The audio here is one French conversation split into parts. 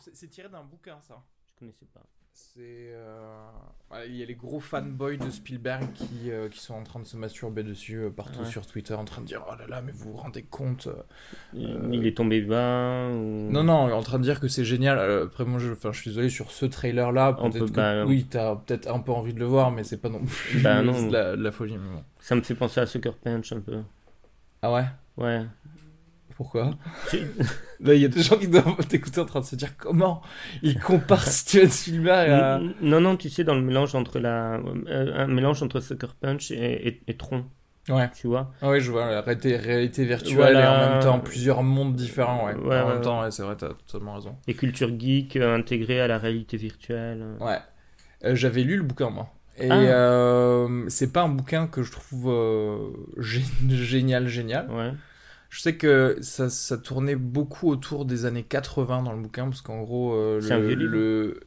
C'est- tiré d'un bouquin, ça. Je connaissais pas. C'est. euh, ouais, Il y a les gros fanboys de Spielberg qui, euh, qui sont en train de se masturber dessus euh, partout Ouais. sur Twitter, en train de dire Oh là là, mais vous vous rendez compte euh, Il- est tombé bas ou... Non, non, en train de dire que c'est génial. Après, moi, je, enfin, je suis désolé sur ce trailer-là. Peut-être peut- que, bah, oui, t'as peut-être un peu envie de le voir, mais c'est pas non plus Bah, non. de, la, de la folie. mais bon. Ça me fait penser à Sucker Punch un peu. Ah ouais? Ouais. Pourquoi Là, il y a des gens qui doivent t'écouter en train de se dire comment il compare Steven Spielberg à. Non, non, tu sais, dans le mélange entre la... euh, un mélange entre Sucker Punch et, et, et Tron, Ouais. tu vois. Ah ouais, je vois, la réalité, réalité virtuelle Voilà. et en même temps plusieurs mondes différents. Ouais, Ouais, en même temps, ouais, c'est vrai, t'as totalement raison. Et culture geek euh, intégrée à la réalité virtuelle. Ouais. Euh, J'avais lu le bouquin, moi. Et Ah. euh, c'est pas un bouquin que je trouve gé- génial, génial. Ouais. Je sais que ça, ça tournait beaucoup autour des années 80 dans le bouquin, parce qu'en gros, euh, C'est un le, vieux livre le-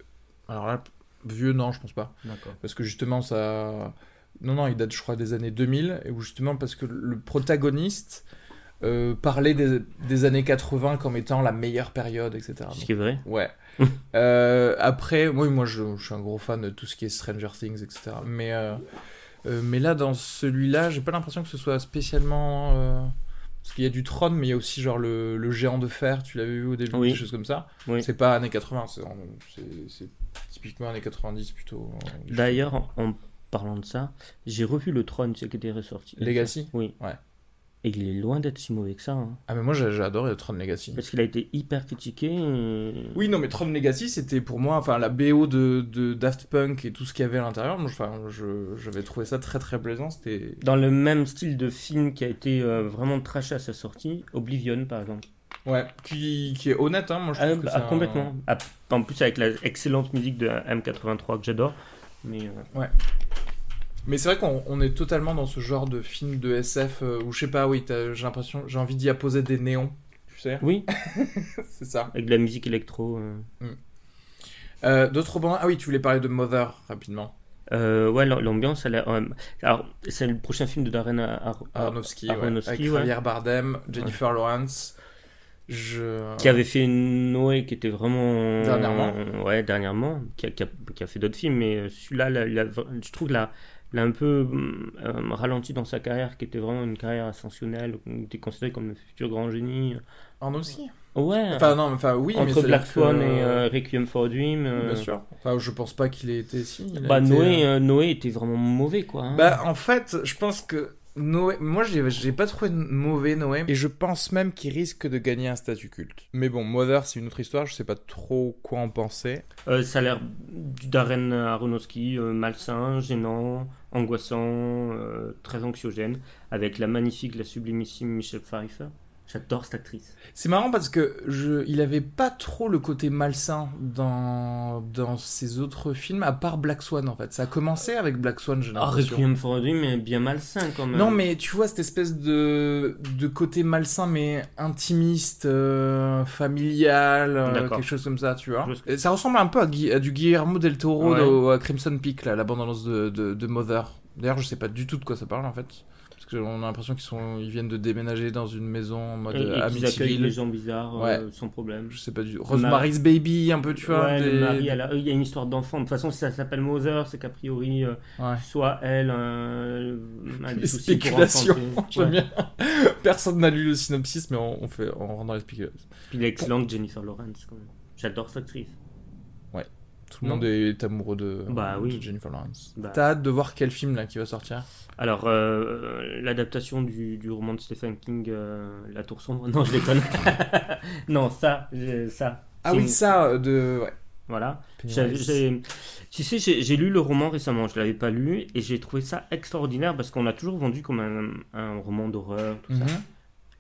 Alors là, vieux, non, je pense pas. D'accord. Parce que justement, ça. Non, non, il date, je crois, des années 2000, et où justement, parce que le protagoniste euh, parlait des, des années 80 comme étant la meilleure période, etc. Ce qui est vrai. Ouais. Euh, après, oui, moi, je, je suis un gros fan de tout ce qui est Stranger Things, etc. Mais, euh, mais là, dans celui-là, j'ai pas l'impression que ce soit spécialement. Parce qu'il y a du trône, mais il y a aussi genre le, le géant de fer, tu l'avais vu au début, Oui. des choses comme ça. Oui. C'est pas années 80, c'est en- c'est c'est typiquement années 90 plutôt. euh, D'ailleurs, en, parlant de ça, j'ai revu le Tron, c'est qui était ressorti. Legacy? Oui. Ouais. Et il est loin d'être si mauvais que ça. hein. Ah, mais moi j'ai j'ai adoré Tron Legacy. Parce qu'il a été hyper critiqué. Oui, non, mais Tron Legacy, c'était pour moi, enfin, la BO de, de Daft Punk et tout ce qu'il y avait à l'intérieur. moi, Enfin, je- j'avais trouvé ça très très plaisant. C'était. Dans le même style de film qui a été euh, vraiment trash à sa sortie, Oblivion par exemple. Ouais, qui, qui est honnête, hein. Moi, je Ah, trouve que bah, c'est un- complètement. Ah, en plus avec la excellente musique de M83 que j'adore. Mais euh, Mais c'est vrai qu'on on est totalement dans ce genre de film de SF euh, où, je sais pas, oui, j'ai l'impression, j'ai envie d'y apposer des néons. Tu sais oui, C'est ça. avec de la musique électro. euh. Euh, D'autres bandes. Ah oui, tu voulais parler de Mother rapidement. Euh, ouais, l'am- l'ambiance, elle euh, alors, c'est le prochain film de Darren Ar- Ar- Aronofsky, ouais, Aronofsky, avec ouais. Javier Bardem, Jennifer Lawrence. Je. qui avait fait Noé, qui était vraiment. Dernièrement. Ouais, dernièrement. Qui a, qui a- qui a fait d'autres films, mais celui-là, je trouve là. l'a un peu euh, ralenti dans sa carrière, qui était vraiment une carrière ascensionnelle, où il était considéré comme le futur grand génie. Aronofsky Ouais, Enfin, non, enfin, oui, entre Black Swan que- et euh, Requiem for a Dream. euh, Bien sûr. Enfin, je pense pas qu'il ait été si. Bah, été, Noé, euh, euh, Noé était vraiment mauvais, quoi. hein. Bah, en fait, je pense que Noé. Moi, j'ai pas trouvé mauvais Noé. Et je pense même qu'il risque de gagner un statut culte. Mais bon, Mother, c'est une autre histoire. Je sais pas trop quoi en penser. Euh, ça a l'air du Darren Aronofsky, euh, malsain, gênant, angoissant, euh, très anxiogène, avec la magnifique, la sublimissime Michelle Pfeiffer. J'adore cette actrice. C'est marrant parce que je, il avait pas trop le côté malsain dans, dans ses autres films, à part Black Swan en fait. Ça a commencé avec Black Swan, j'ai Ah, l'impression. Requiem for a Dream est bien malsain quand même. Non, mais tu vois cette espèce de, de côté malsain, mais intimiste, euh, familial, euh, quelque chose comme ça, tu vois. Ça ressemble un peu à, Gui- à du Guillermo del Toro Ouais. de- à Crimson Peak, là, la bande-annonce de, de, de Mother. D'ailleurs, je sais pas du tout de quoi ça parle en fait. Qu'on a l'impression qu'ils sont, ils viennent de déménager dans une maison en mode Et, et qu'ils accueillent les gens bizarres euh, sans problème. Je sais pas du Rosemary's Baby, un peu, tu vois. Ouais, des- le mari, elle a- il y a une histoire d'enfant. De toute façon, si ça s'appelle Mother, c'est qu'a priori, euh, Ouais. soit elle euh, a des Les spéculations, j'aime Ouais. bien. Personne n'a lu le synopsis, mais on, on fait, on rentre dans les spéculations. Puis l'excellente Jennifer Lawrence, quand même. J'adore cette actrice. Tout le monde est amoureux de, Bah oui. de Jennifer Lawrence. Bah. T'as hâte de voir quel film là qui va sortir? Alors, euh, l'adaptation du, du roman de Stephen King, euh, La Tour Sombre, non, je déconne. non, ça, j'ai- ça. Ah oui, une- ça, euh, de. Ouais. Voilà. J'ai- Tu sais, j'ai lu le roman récemment, je l'avais pas lu, et j'ai trouvé ça extraordinaire parce qu'on a toujours vendu comme un, un roman d'horreur, tout ça.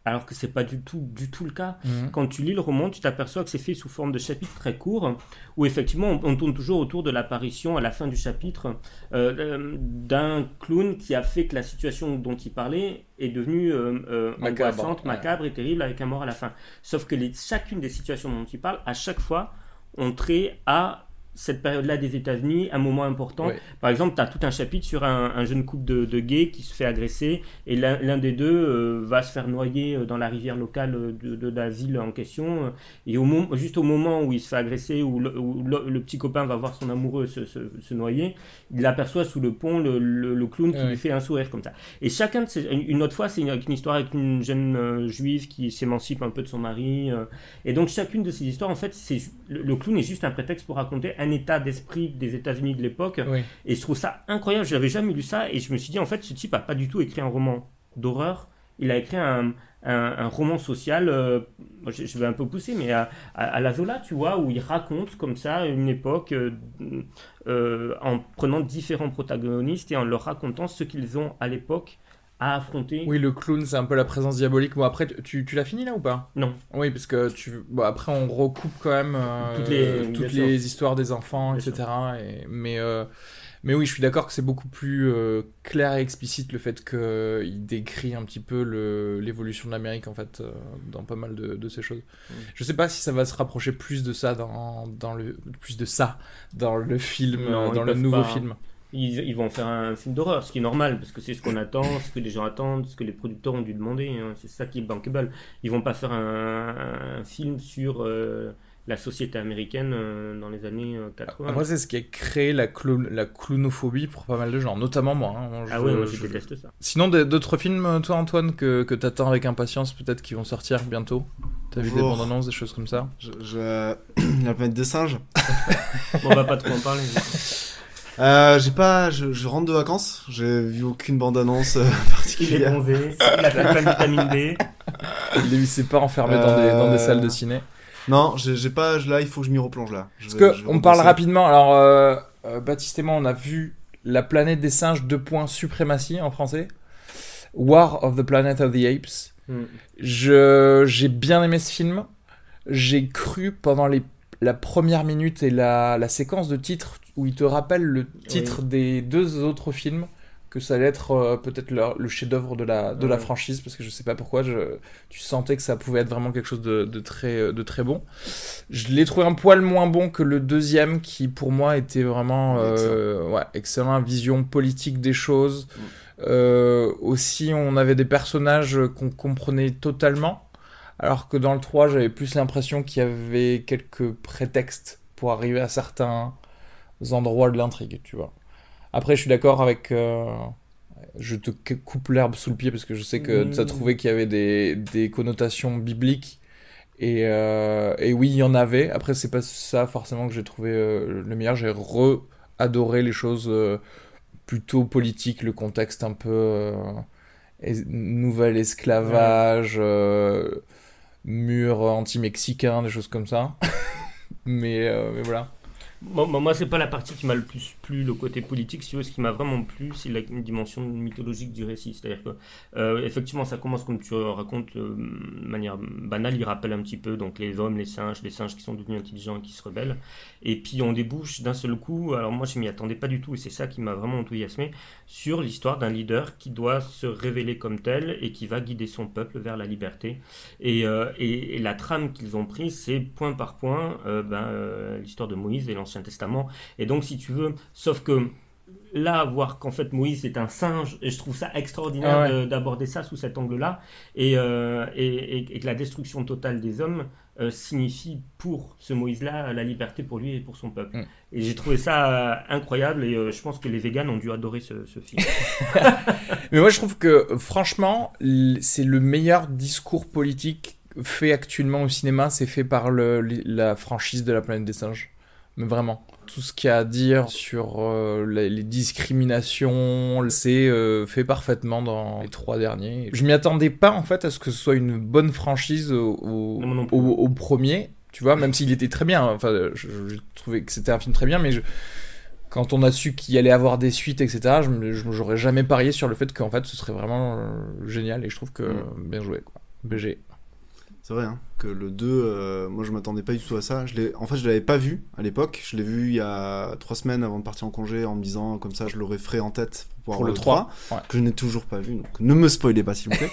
Alors que c'est pas du tout, du tout le cas. mhm. Quand tu lis le roman, tu t'aperçois que c'est fait sous forme de chapitres très courts, où effectivement on, on tourne toujours autour de l'apparition à la fin du chapitre euh, euh, d'un clown qui a fait que la situation dont il parlait est devenue euh, euh, Macabre, angoissante, ouais. macabre et terrible avec un mort à la fin. Sauf que les, chacune des situations dont il parle, à chaque fois, ont trait à cette période-là des États-Unis, un moment important. Par exemple, tu as tout un chapitre sur un, jeune couple de, gays qui se fait agresser et l'un des deux euh, va se faire noyer euh, dans la rivière locale de, la ville en question. Et au juste au moment où il se fait agresser, où le, petit copain va voir son amoureux se, noyer, il aperçoit sous le pont le, clown qui lui fait un sourire comme ça. Et chacun de ces, une autre fois, c'est une, histoire avec une jeune euh, juive qui s'émancipe un peu de son mari. et donc chacune de ces histoires, en fait, c'est le clown est juste un prétexte pour raconter un état d'esprit des États-Unis de l'époque. Et je trouve ça incroyable. Je n'avais jamais lu ça et je me suis dit, en fait, ce type a pas du tout écrit un roman d'horreur. Il a écrit un, un, roman social, euh, je, vais un peu pousser, mais à, à, la Zola, tu vois, où il raconte comme ça une époque euh, euh, en prenant différents protagonistes et en leur racontant ce qu'ils ont à l'époque à affronter. Oui, le clown, c'est un peu la présence diabolique. Bon, après, tu, tu l'as fini là ou pas? Non. Oui, parce que tu. Bon, après, on recoupe quand même euh, toutes les, toutes les histoires des enfants, etc. Et... Mais, euh, mais oui, je suis d'accord que c'est beaucoup plus euh, clair et explicite le fait qu'il décrit un petit peu l'évolution de l'Amérique, en fait, dans pas mal de, de ces choses. Je Je sais pas si ça va se rapprocher plus de ça dans, dans le. Plus de ça dans le film, dans le nouveau film ils, vont faire un film d'horreur, ce qui est normal, parce que c'est ce qu'on attend, ce que les gens attendent, ce que les producteurs ont dû demander. Hein. c'est ça qui est bankable. Ils vont pas faire un, film sur euh, la société américaine euh, dans les années 80. Euh, Après, c'est ce qui a créé la, la clownophobie pour pas mal de gens, notamment moi. Hein. ah ouais, moi je, déteste ça. Sinon, d'autres films, toi Antoine, que, que tu attends avec impatience, peut-être qui vont sortir bientôt? T'as vu des bandes annonces, des choses comme ça? Je, je... La planète des singes On va pas trop en parler. Euh, j'ai pas, je, rentre de vacances, j'ai vu aucune bande-annonce euh, particulière. Il est bronzé, il a fait plein de vitamine D. Il s'est pas enfermé dans, des, dans des salles de ciné. Non, j'ai pas, là, il faut que je m'y replonge là. Parce que, on parle rapidement, alors, euh, euh, Baptiste et moi, on a vu La planète des singes, deux points, suprématie en français. War of the Planet of the Apes. Hmm. Je, j'ai bien aimé ce film. J'ai cru pendant les, la première minute et la, la séquence de titres où il te rappelle le titre des deux autres films que ça allait être euh, peut-être le, chef-d'œuvre de la de la franchise parce que je sais pas pourquoi je, tu sentais que ça pouvait être vraiment quelque chose de, de très euh, de très bon. Je l'ai trouvé un poil moins bon que le deuxième qui pour moi était vraiment euh, ouais excellent. Vision politique des choses. Mm. aussi on avait des personnages qu'on comprenait totalement. Alors que dans le 3 j'avais plus l'impression qu'il y avait quelques prétextes pour arriver à certains endroits de l'intrigue, tu vois. Après, je suis d'accord avec. Euh, je te coupe l'herbe sous le pied parce que je sais que tu as trouvé qu'il y avait des, des connotations bibliques. Et, euh, et, oui, il y en avait. Après, c'est pas ça forcément que j'ai trouvé euh, le meilleur. J'ai re-adoré les choses plutôt politiques, le contexte un peu nouvel esclavage, mur anti-mexicain, des choses comme ça. mais, mais voilà. Moi, moi c'est pas la partie qui m'a le plus plu, le côté politique. Si ce qui m'a vraiment plu, c'est la dimension mythologique du récit. C'est-à-dire que, euh, effectivement, ça commence comme tu racontes euh, de manière banale. Il rappelle un petit peu donc les hommes, les singes, les singes qui sont devenus intelligents et qui se rebellent. Et puis on débouche d'un seul coup. Alors moi, je m'y attendais pas du tout, et c'est ça qui m'a vraiment enthousiasmé sur l'histoire d'un leader qui doit se révéler comme tel et qui va guider son peuple vers la liberté. Et, euh, et, la trame qu'ils ont prise, c'est point par point ben, l'histoire de Moïse et l'ancien Testament. Et donc, si tu veux, sauf que là, voir qu'en fait Moïse est un singe, et je trouve ça extraordinaire ah d'aborder ça sous cet angle-là, euh, et, et, que la destruction totale des hommes euh, signifie pour ce Moïse-là la liberté pour lui et pour son peuple. Mm. Et j'ai trouvé ça euh, incroyable, et je pense que les végans ont dû adorer ce, ce film. Mais moi, je trouve que franchement, c'est le meilleur discours politique fait actuellement au cinéma, c'est fait par le, la franchise de la planète des singes mais vraiment. Tout ce qu'il y a à dire sur euh, les, discriminations, c'est euh, fait parfaitement dans les trois derniers. Je m'y attendais pas en fait à ce que ce soit une bonne franchise au, au, premier, tu vois, même s'il était très bien. Enfin, je, trouvais que c'était un film très bien, mais je, quand on a su qu'il allait avoir des suites, etc., je j'aurais jamais parié sur le fait qu'en fait ce serait vraiment euh, génial et je trouve que mm. bien joué quoi. BG. C'est vrai hein, que le 2, euh, moi je m'attendais pas du tout à ça. Je en fait, je l'avais pas vu à l'époque. Je l'ai vu il y a trois semaines avant de partir en congé en me disant comme ça je l'aurais frais en tête pour, le 3, que je n'ai toujours pas vu. Donc ne me spoilez pas s'il vous plaît.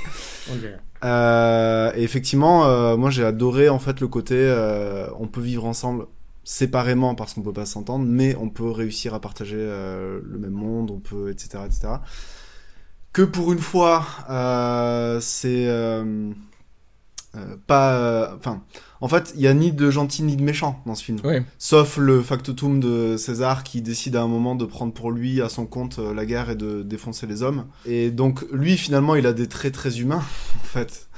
euh, et effectivement, euh, moi j'ai adoré en fait le côté on peut vivre ensemble séparément parce qu'on peut pas s'entendre, mais on peut réussir à partager euh, le même monde, on peut, etc., etc. Que pour une fois, euh, c'est euh, pas, euh, enfin, en fait, il y a ni de gentil ni de méchant dans ce film. Oui. Sauf le factotum de César qui décide à un moment de prendre pour lui à son compte euh, la guerre et de défoncer les hommes. Et donc lui finalement il a des traits très humains en fait.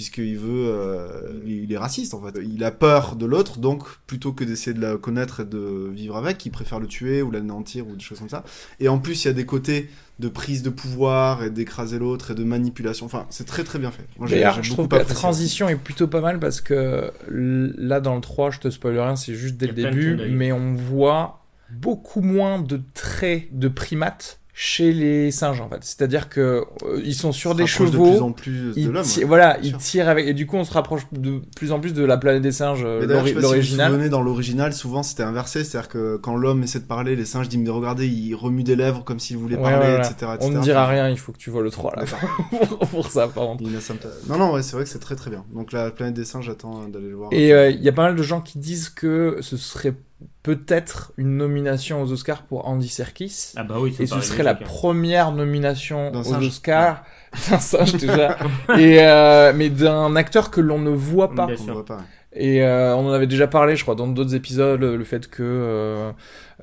Puisqu'il veut, euh, il est raciste en fait. Il a peur de l'autre, donc plutôt que d'essayer de la connaître et de vivre avec, il préfère le tuer ou l'anéantir ou des choses comme ça. Et en plus, il y a des côtés de prise de pouvoir et d'écraser l'autre et de manipulation. Enfin, c'est très très bien fait. Moi, j'ai- D'ailleurs, j'ai je trouve que la transition est plutôt pas mal parce que là, dans le 3, je te spoil rien, c'est juste dès le début, mais on voit beaucoup moins de traits de primates chez les singes en fait. C'est-à-dire que euh, ils sont sur des chevaux. de plus en plus de ils l'homme. ouais. voilà, ils sûr. tirent avec et du coup on se rapproche de plus en plus de la planète des singes, euh, si l'original. souvenez, dans l'original, souvent c'était inversé, c'est-à-dire que quand l'homme essaie de parler, les singes disent mais regardez, il remue des lèvres comme s'il voulait Ouais, parler, ouais. etc., On ne etc. dira rien, il faut que tu vois le 3 là pour, ça par contre. Non, non, ouais, c'est vrai que c'est très très bien. Donc la planète des singes, j'attends d'aller le voir. Et euh, il y a pas mal de gens qui disent que ce serait peut-être une nomination aux Oscars pour Andy Serkis. Ah bah oui, ça Et ce serait la hein. première nomination aux singe. Oscars d'un singe déjà, et euh, mais d'un acteur que l'on ne voit pas. Et euh, on en avait déjà parlé, je crois, dans d'autres épisodes, le fait que, euh,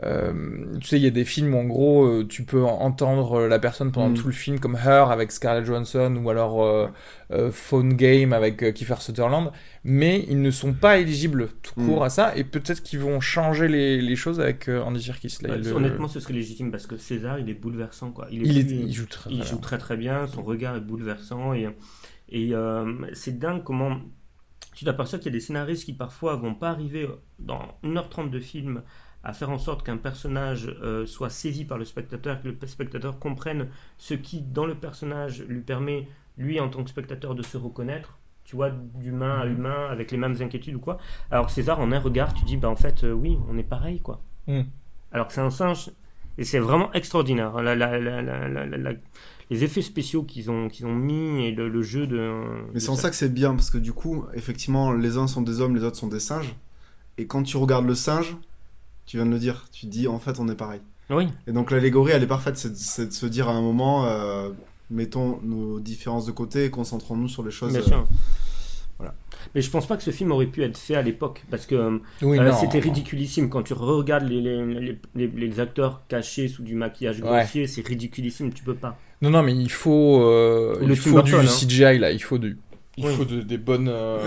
euh, tu sais, il y a des films où en gros, euh, tu peux entendre la personne pendant Mm. tout le film, comme Her avec Scarlett Johansson, ou alors euh, euh, Phone Game avec euh, Kiefer Sutherland, mais ils ne sont pas éligibles tout Mm. court à ça, et peut-être qu'ils vont changer les, les choses avec euh, Andy Serkis. Là, Ouais, il, le- Honnêtement, ce serait légitime parce que César, il est bouleversant. Quoi. Il, est il, est- plus- il joue très, il très joue bien. très très bien, son regard est bouleversant et, et euh, c'est dingue comment tu t'aperçois qu'il y a des scénaristes qui parfois vont pas arriver dans 1h30 de film à faire en sorte qu'un personnage euh, soit saisi par le spectateur, que le spectateur comprenne ce qui dans le personnage lui permet lui en tant que spectateur de se reconnaître tu vois d'humain à Mhm. humain avec les mêmes inquiétudes ou quoi alors César en un regard tu dis bah en fait euh, oui on est pareil quoi Mhm. alors que c'est un singe et c'est vraiment extraordinaire la- la- la- les effets spéciaux qu'ils ont, qu'ils ont mis et le, le jeu de. Mais c'est en ça que c'est bien, parce que du coup, effectivement, les uns sont des hommes, les autres sont des singes. Et quand tu regardes le singe, tu viens de le dire, tu te dis en fait on est pareil. Oui, Et donc l'allégorie, elle est parfaite, c'est de, se dire à un moment, euh, mettons nos différences de côté et concentrons-nous sur les choses. bien euh. Voilà. Mais je pense pas que ce film aurait pu être fait à l'époque parce que euh, Oui, euh, c'était ridiculissime quand tu regardes les, les, les, les- les acteurs cachés sous du maquillage Ouais. grossier, c'est ridiculissime, tu peux pas. Non, non, mais il faut, euh, Le il faut du hein. CGI là, il faut du, il Oui. faut de- des bonnes, euh,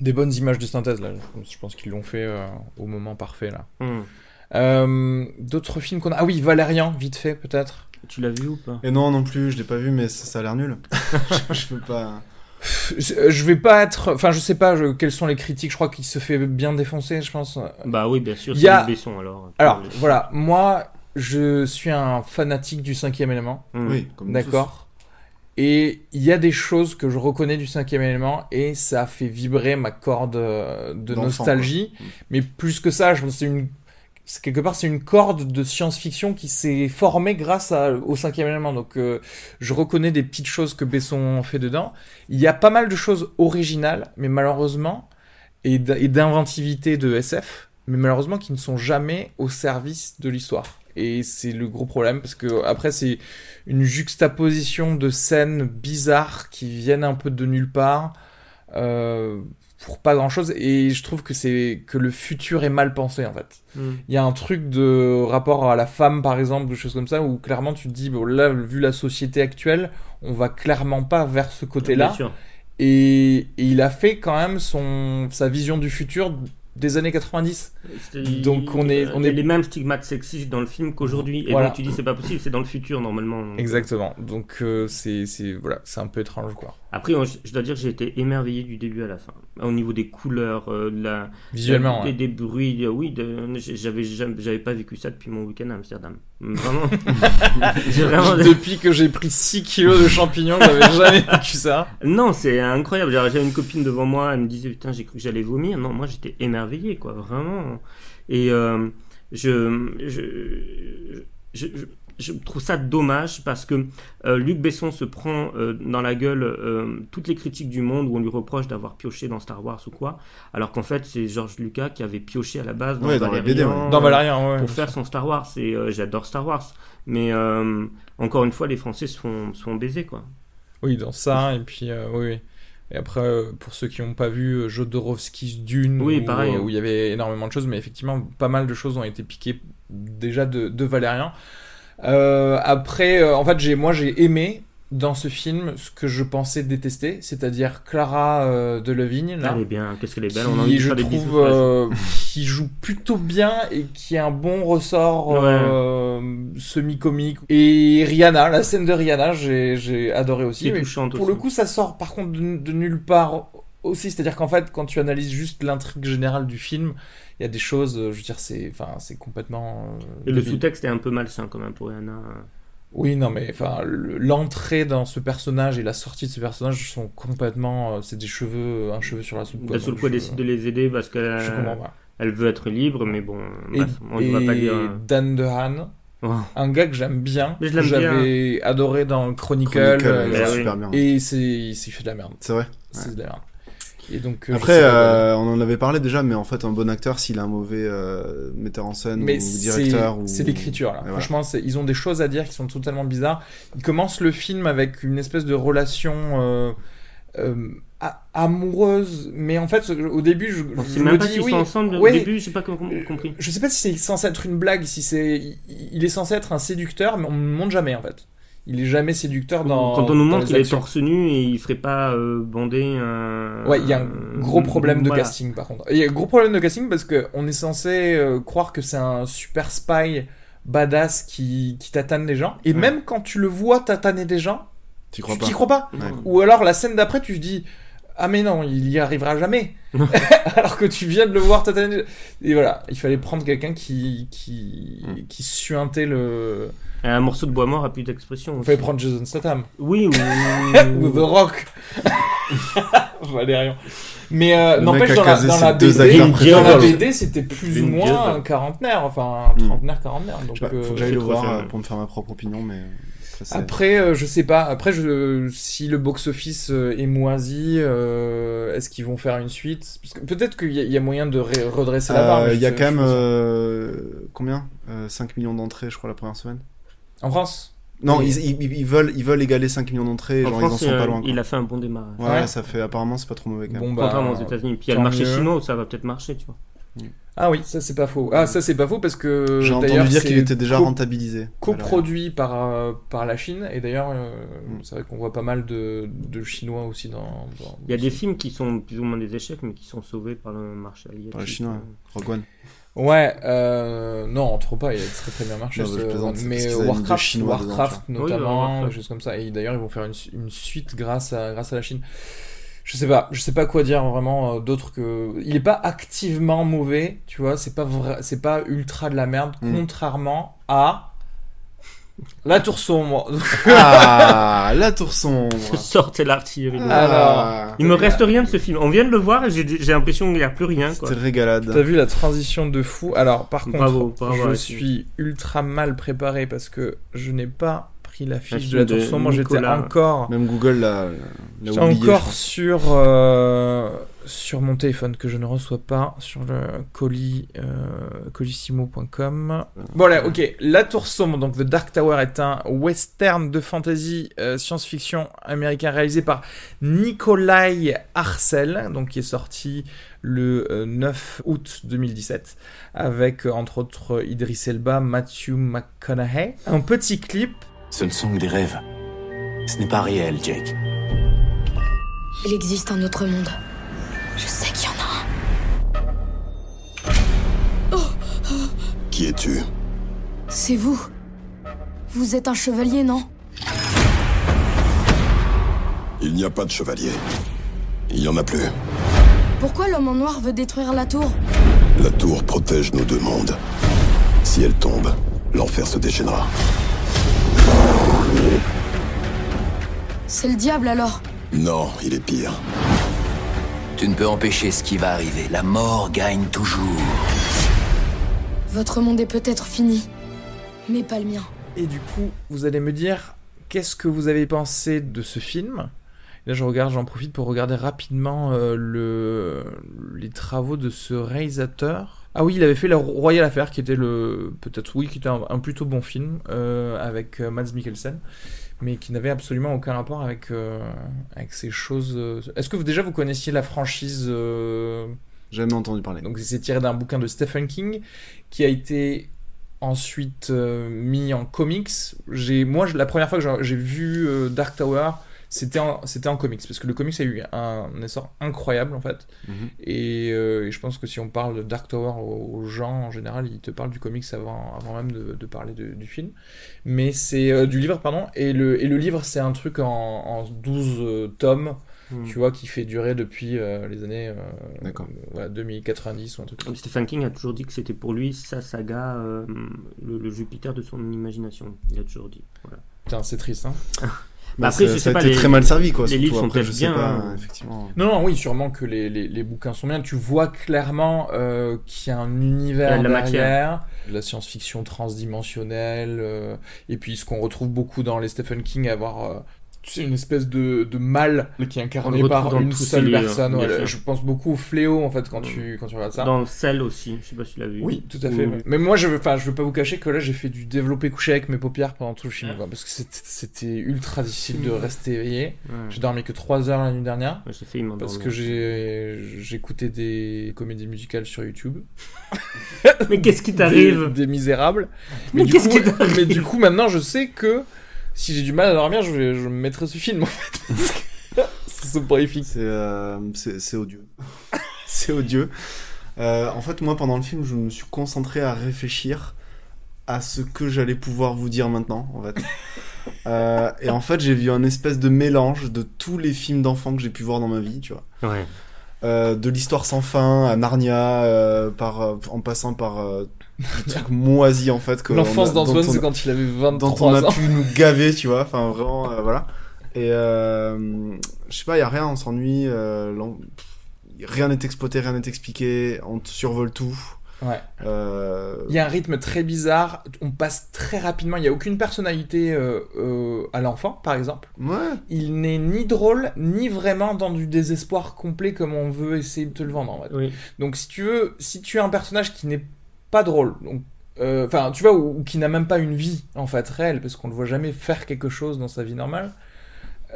des bonnes images de synthèse là. Je pense, qu'ils l'ont fait euh, au moment parfait là. Hmm. Euh, D'autres films qu'on a, ah oui, Valérian, vite fait peut-être. Tu l'as vu ou pas? Et non, non plus, je l'ai pas vu, mais ça, ça a l'air nul. je, je peux pas. Je, vais pas être, enfin, je sais pas je- quelles sont les critiques. Je crois qu'il se fait bien défoncer, je pense. Bah oui, bien sûr, Il c'est y a- Besson alors. Alors voilà, moi, je suis un fanatique du cinquième élément. Hmm. Oui, D'accord. Et il y a des choses que je reconnais du cinquième élément et ça fait vibrer ma corde euh, de D'enfant, nostalgie. quoi. Mm. Mais plus que ça, je pense que c'est une quelque part c'est une corde de science-fiction qui s'est formée grâce au cinquième élément. Donc euh, je reconnais des petites choses que Besson fait dedans. Il y a pas mal de choses originales, mais malheureusement et d'inventivité de SF, mais malheureusement qui ne sont jamais au service de l'histoire. Et c'est le gros problème parce que après c'est une juxtaposition de scènes bizarres qui viennent un peu de nulle part euh, pour pas grand chose. Et je trouve que c'est que le futur est mal pensé en fait. Hmm. Il y a un truc de rapport à la femme par exemple, des choses comme ça où clairement tu te dis bon là vu la société actuelle, on va clairement pas vers ce côté-là. Bien sûr. Et, et il a fait quand même son sa vision du futur des années 90. C'est- Donc, on est- on est- les mêmes stigmates sexistes dans le film qu'aujourd'hui. Et Voilà. donc tu dis c'est pas possible, c'est dans le futur normalement. Exactement. Donc euh, c'est c'est voilà, c'est un peu étrange quoi. Après, on- je dois dire que j'ai été émerveillé du début à la fin. Au niveau des couleurs, euh, de la, Visuellement. des, ouais. des bruits, euh, oui, j'avais j'avais pas vécu ça depuis mon week-end à Amsterdam. Vraiment. Vraiment- Depuis que j'ai pris 6 kilos de champignons, j'avais jamais vécu ça. Non, c'est incroyable. J'avais une copine devant moi, elle me disait putain, j'ai cru que j'allais vomir. Non, moi j'étais émerveillé, quoi, vraiment. Et euh, je, je, je, je- je trouve ça dommage parce que euh, Luc Besson se prend euh, dans la gueule euh, toutes les critiques du monde où on lui reproche d'avoir pioché dans Star Wars ou quoi, alors qu'en fait c'est George Lucas qui avait pioché à la base dans, Ouais, dans BD, ouais. Dans Valérian, ouais. pour faire son Star Wars. Et euh, j'adore Star Wars, mais euh, encore une fois les Français se font, se font baiser quoi. Oui, dans ça, et puis, euh, oui, oui. Et après, pour ceux qui n'ont pas vu Jodorowsky's Dune, Oui, où, pareil. euh, où il y avait énormément de choses, mais effectivement, pas mal de choses ont été piquées déjà de, de Valérian. Euh, après, euh, en fait, j'ai, moi, j'ai aimé dans ce film ce que je pensais détester, c'est-à-dire Clara euh, Delevingne, là, Elle est bien, qu'est-ce qu'elle est qui, belle. on a envie de je faire des bisous trouve, euh, qui joue plutôt bien et qui a un bon ressort Ouais. euh, semi-comique. Et Rihanna, la scène de Rihanna, j'ai, j'ai adoré aussi. Qui est mais touchante pour aussi. le coup, ça sort par contre de, de nulle part aussi. C'est-à-dire qu'en fait, quand tu analyses juste l'intrigue générale du film, il y a des choses, euh, je veux dire, c'est, enfin, c'est complètement. euh, Et le sous-texte est un peu malsain quand même pour Rihanna. Oui, non, mais enfin, le- l'entrée dans ce personnage et la sortie de ce personnage sont complètement. euh, c'est des cheveux, un cheveu sur la soupe. elle je- décide de les aider parce qu'elle elle veut être libre, mais bon, Et, bref, on ne va pas dire. Dan DeHaan, oh. un gars que j'aime bien, Mais je l'aime j'avais adoré dans Chronicle, Chronicle, euh, il est oui. super bien. et c'est il s'est fait de la merde. C'est vrai. C'est de la merde. Et donc, euh, Après, je sais pas euh, on en avait parlé déjà, mais en fait, un bon acteur, s'il a un mauvais euh, metteur en scène mais ou c'est directeur, ou... c'est l'écriture là. Et. Franchement, c'est- ils ont des choses à dire qui sont totalement bizarres. Ils commencent le film avec une espèce de relation euh, euh, amoureuse, mais en fait, au début, je, je sait me même pas dis s'ils oui. sont ensemble au début, j'ai pas com- compris. Je sais pas si c'est censé être une blague, si c'est, il, il est censé être un séducteur, mais on ne le montre jamais en fait. Il est jamais séducteur dans. Quand on nous montre qu'il est torse nu et il ferait pas euh, bander un. Ouais, il y a un gros problème de Voilà. casting par contre. Il y a un gros problème de casting parce que on est censé euh, croire que c'est un super spy badass qui, qui tatane les gens. Et Ouais. même quand tu le vois tataner des gens, Tu crois pas crois pas. Ouais. Ou alors la scène d'après, tu te dis Ah, mais non, il y arrivera jamais. alors que tu viens de le voir tataner. Et voilà, il fallait prendre quelqu'un qui, qui, Mm. qui suintait le. Un morceau de bois mort a plus d'expression. Il fallait prendre Jason Statham. Oui, Ou ou. The Rock. Valérian. Mais euh, n'empêche, dans la, dans la BD. BD, c'était plus ou moins un quarantenaire, enfin un Hmm. trentenaire, quarantenaire. Donc, pas, euh, faut que j'aille le voir euh, pour me faire ma propre opinion, mais après, euh, je sais pas. Après, je, si le box-office euh, est moisi, euh, est-ce qu'ils vont faire une suite? Parce que peut-être qu'il y, a- il y a moyen de redresser la barre. Euh, il y a quand même euh, combien? Euh, 5 millions d'entrées, je crois, la première semaine. En France? Non, Oui. ils, ils, ils veulent, ils veulent égaler 5 millions d'entrées, En genre ils en sont euh, pas loin. quoi. il a fait un bon démarrage. Ouais, Ouais. ça fait apparemment c'est pas trop mauvais quand même. Bon, bah, Contrairement aux États-Unis. Puis il y a le marché mieux. chinois où ça va peut-être marcher, tu vois. Ah oui, ça c'est pas faux. Ah, ça c'est pas faux parce que. J'ai entendu dire qu'il était déjà co- rentabilisé. coproduit par, euh, par la Chine. Et d'ailleurs, euh, Mm. c'est vrai qu'on voit pas mal de, de Chinois aussi dans. dans- Il y a des films qui sont plus ou moins des échecs, mais qui sont sauvés par le marché asiatique. Par les Chinois, Rogue One. Ouais, euh, non, on trouve pas, il a très très bien marché. Non, mais ce- Warcraft, dedans, Warcraft notamment, Oui, Warcraft. des choses comme ça. Et d'ailleurs, ils vont faire une, une suite grâce à, grâce à la Chine. Je sais pas, je sais pas quoi dire vraiment euh, d'autre que. Il est pas activement mauvais, tu vois, c'est pas vrai, c'est pas ultra de la merde, Mm. contrairement à. La Tour Sombre. Ah, la tour sombre. Sortez l'artillerie. Alors, Il me reste rien de ce film. On vient de le voir et j'ai l'impression qu'il n'y a plus rien. C'était régalade. T'as vu la transition de fou? Alors, par contre, Bravo, bravo, je suis ultra mal préparé parce que je n'ai pas pris la fiche de la Tour Sombre. J'étais encore, Même Google l'a j'étais encore sur euh, sur mon téléphone que je ne reçois pas sur le colis euh, colissimo.com. Bon là, ok. La Tour Sombre, donc The Dark Tower, est un western de fantasy euh, science-fiction américain réalisé par Nikolai Arcel, donc qui est sorti le euh, 9 août 2017, avec euh, entre autres Idris Elba, Matthew McConaughey. Un petit clip. Ce ne sont que des rêves. Ce n'est pas réel, Jake. Il existe un autre monde. Je sais qu'il y en a un. Qui es-tu? C'est vous. Vous êtes un chevalier, non? Il n'y a pas de chevalier. Il n'y en a plus. Pourquoi l'homme en noir veut détruire la tour? La tour protège nos deux mondes. Si elle tombe, l'enfer se déchaînera. C'est le diable alors. Non, il est pire. Tu ne peux empêcher ce qui va arriver. La mort gagne toujours. Votre monde est peut-être fini, mais pas le mien. Et du coup, vous allez me dire qu'est-ce que vous avez pensé de ce film? Là, je regarde, j'en profite pour regarder rapidement euh, le, les travaux de ce réalisateur. Ah oui, il avait fait La Royale Affaire, qui était le peut-être oui, qui était un, un plutôt bon film euh, avec euh, Mads Mikkelsen, mais qui n'avait absolument aucun rapport avec euh, avec ces choses. Est-ce que vous déjà vous connaissiez la franchise euh, Jamais entendu parler. donc c'est tiré d'un bouquin de Stephen King qui a été ensuite mis en comics. J'ai moi la première fois que j'ai- vu Dark Tower, c'était en, c'était en comics parce que le comics a eu un essor incroyable en fait. Mhm. Et, euh, et je pense que si on parle de Dark Tower aux, gens en général, ils te parlent du comics avant, avant même de, de parler de- du film. Mais c'est euh, du livre, pardon. Et le, et le livre, c'est un truc en, en 12 euh, tomes, Hmm. tu vois, qui fait durer depuis les années voilà, 2090 ou un truc comme ça. Stephen King a toujours dit que c'était pour lui sa saga, le, le Jupiter de son imagination. Il a toujours dit. Voilà. Putain, c'est triste, hein. Bah, ça, après, je ça sais a pas, été les- très mal servi, quoi. les surtout. livres sont Après, je sais bien, pas, hein. effectivement. Non, non, oui, sûrement que les, les, les bouquins sont bien. Tu vois clairement euh, qu'il y a un univers a de la derrière, de la science-fiction transdimensionnelle, euh, et puis ce qu'on retrouve beaucoup dans les Stephen King, avoir euh, tu sais, une espèce de, de mal qui est incarné par une seule livres, personne. ouais. je pense beaucoup au fléau en fait quand tu quand tu regardes ça. Dans Cell aussi, je sais pas si tu l'as vu. Oui, tout à fait. Ou-. Mais moi, je veux, enfin, je veux pas vous cacher que là, j'ai fait du développé couché avec mes paupières pendant tout le film, Ah. quoi, parce que c'était- ultra difficile de rester éveillé. J'ai dormi que 3 heures la nuit dernière. J'ai fait. Parce que j'ai j'écoutais des comédies musicales sur YouTube. Mais qu'est-ce qui t'arrive? Des misérables. Mais qu'est-ce qui t'arrive? mais du coup, maintenant, je sais que si j'ai du mal à dormir, je, vais, je me mettrai ce film en fait. Parce que C'est soporifique. C'est euh, c'est odieux. c'est odieux. Euh, en fait, moi, pendant le film, je me suis concentré à réfléchir à ce que j'allais pouvoir vous dire maintenant, en fait. Euh, et en fait, j'ai vu un espèce de mélange de tous les films d'enfants que j'ai pu voir dans ma vie, tu vois. Ouais. Euh, de l'histoire sans fin à Narnia, euh, par, en passant par euh, des trucs moisis, en fait. L'enfance d'Antoine, dont c'est quand il avait dont 23 on a ans. pu nous gaver, tu vois. Enfin, vraiment, euh, voilà. Et euh, je sais pas, il y a rien, on s'ennuie. euh, rien n'est exploité, rien n'est expliqué. On te survole tout. Ouais. Euh, Il y a un rythme très bizarre. On passe très rapidement. Il n'y a aucune personnalité euh, euh, à l'enfant, par exemple. Ouais. Il n'est ni drôle, ni vraiment dans du désespoir complet comme on veut essayer de te le vendre. En fait. Oui. Donc si tu veux, si tu as un personnage qui n'est pas drôle, donc euh, enfin tu vois, ou, ou qui n'a même pas une vie en fait réelle, parce qu'on le voit jamais faire quelque chose dans sa vie normale,